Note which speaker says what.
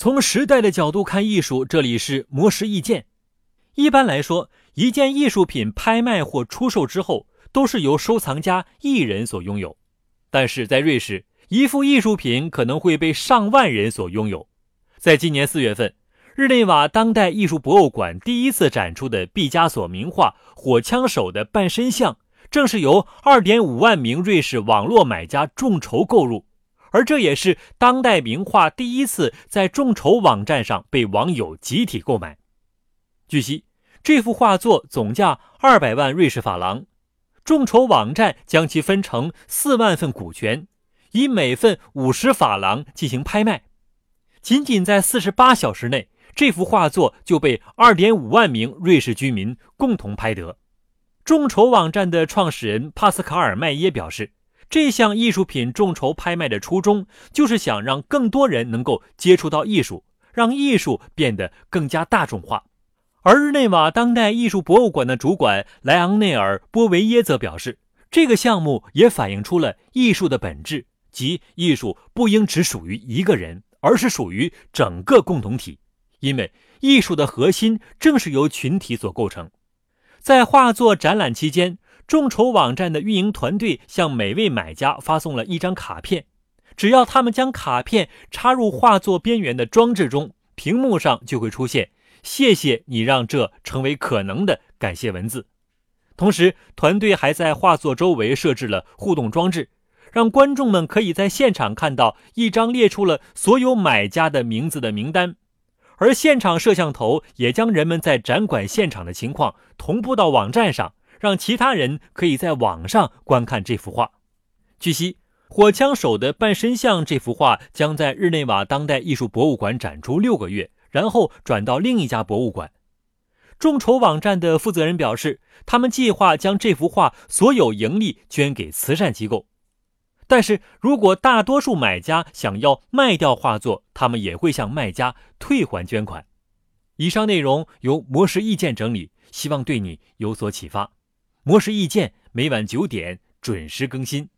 Speaker 1: 从时代的角度看艺术，这里是魔石意见。一般来说，一件艺术品拍卖或出售之后，都是由收藏家一人所拥有。但是在瑞士，一幅艺术品可能会被上万人所拥有。在今年四月份，日内瓦当代艺术博物馆第一次展出的毕加索名画《火枪手的半身像》，正是由2.5万名瑞士网络买家众筹购入。而这也是当代名画第一次在众筹网站上被网友集体购买。据悉，这幅画作总价二百万瑞士法郎，众筹网站将其分成四万份股权，以每份五十法郎进行拍卖。仅仅在四十八小时内，这幅画作就被二点五万名瑞士居民共同拍得。众筹网站的创始人帕斯卡尔·麦耶表示。这项艺术品众筹拍卖的初衷，就是想让更多人能够接触到艺术，让艺术变得更加大众化。而日内瓦当代艺术博物馆的主管莱昂内尔·波维耶则表示，这个项目也反映出了艺术的本质，即艺术不应只属于一个人，而是属于整个共同体，因为艺术的核心正是由群体所构成。在画作展览期间。众筹网站的运营团队向每位买家发送了一张卡片，只要他们将卡片插入画作边缘的装置中，屏幕上就会出现“谢谢你让这成为可能”的感谢文字。同时，团队还在画作周围设置了互动装置，让观众们可以在现场看到一张列出了所有买家的名字的名单，而现场摄像头也将人们在展馆现场的情况同步到网站上。让其他人可以在网上观看这幅画。据悉，《火枪手的半身像》这幅画将在日内瓦当代艺术博物馆展出六个月，然后转到另一家博物馆。众筹网站的负责人表示，他们计划将这幅画所有盈利捐给慈善机构。但是如果大多数买家想要卖掉画作，他们也会向卖家退还捐款。以上内容由魔石意见整理，希望对你有所启发。模式意见每晚九点准时更新。